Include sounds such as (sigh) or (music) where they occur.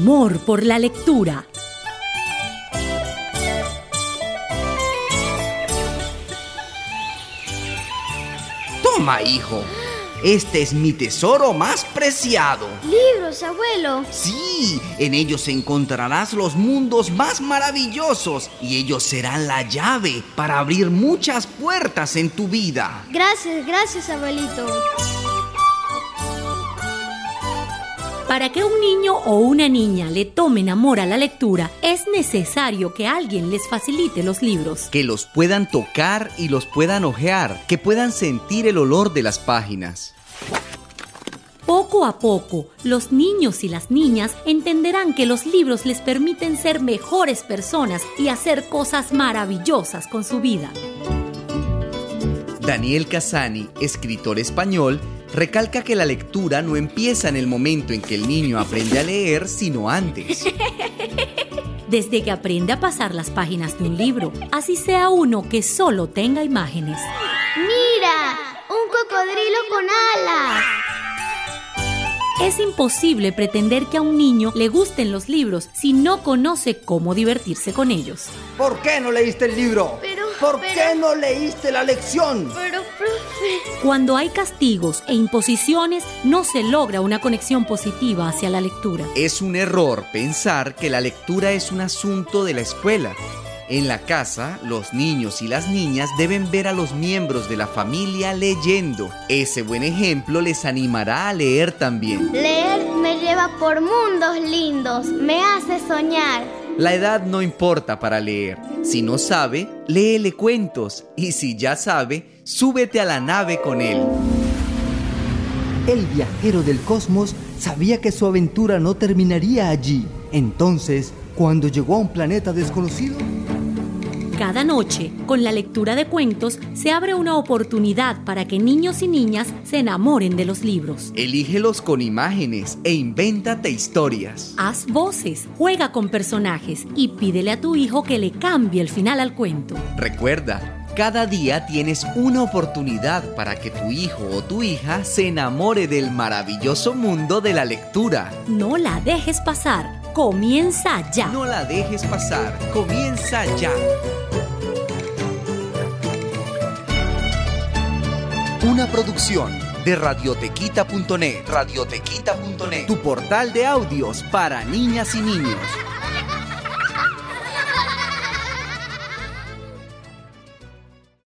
Amor por la lectura. Toma, hijo. Este es mi tesoro más preciado. Libros, abuelo. Sí, en ellos encontrarás los mundos más maravillosos y ellos serán la llave para abrir muchas puertas en tu vida. Gracias, gracias, abuelito. Para que un niño o una niña le tomen amor a la lectura, es necesario que alguien les facilite los libros. Que los puedan tocar y los puedan ojear, que puedan sentir el olor de las páginas. Poco a poco, los niños y las niñas entenderán que los libros les permiten ser mejores personas y hacer cosas maravillosas con su vida. Daniel Casani, escritor español, recalca que la lectura no empieza en el momento en que el niño aprende a leer, sino antes. (laughs) Desde que aprende a pasar las páginas de un libro, así sea uno que solo tenga imágenes. ¡Mira! ¡Un cocodrilo con alas! Es imposible pretender que a un niño le gusten los libros si no conoce cómo divertirse con ellos. ¿Por qué no leíste el libro? Pero, ¿Por pero- qué no leíste la lección? Pero, profe. Cuando hay castigos e imposiciones, no se logra una conexión positiva hacia la lectura. Es un error pensar que la lectura es un asunto de la escuela. En la casa, los niños y las niñas deben ver a los miembros de la familia leyendo. Ese buen ejemplo les animará a leer también. Leer me lleva por mundos lindos, me hace soñar. La edad no importa para leer. Si no sabe, léele cuentos. Y si ya sabe, súbete a la nave con él. El viajero del cosmos sabía que su aventura no terminaría allí. Entonces, cuando llegó a un planeta desconocido, Cada noche, con la lectura de cuentos, se abre una oportunidad para que niños y niñas se enamoren de los libros. Elígelos con imágenes e invéntate historias. Haz voces, juega con personajes y pídele a tu hijo que le cambie el final al cuento. Recuerda, cada día tienes una oportunidad para que tu hijo o tu hija se enamore del maravilloso mundo de la lectura. No la dejes pasar. Comienza ya. No la dejes pasar. Comienza ya. Una producción de radiotequita.net. Radiotequita.net. Tu portal de audios para niñas y niños.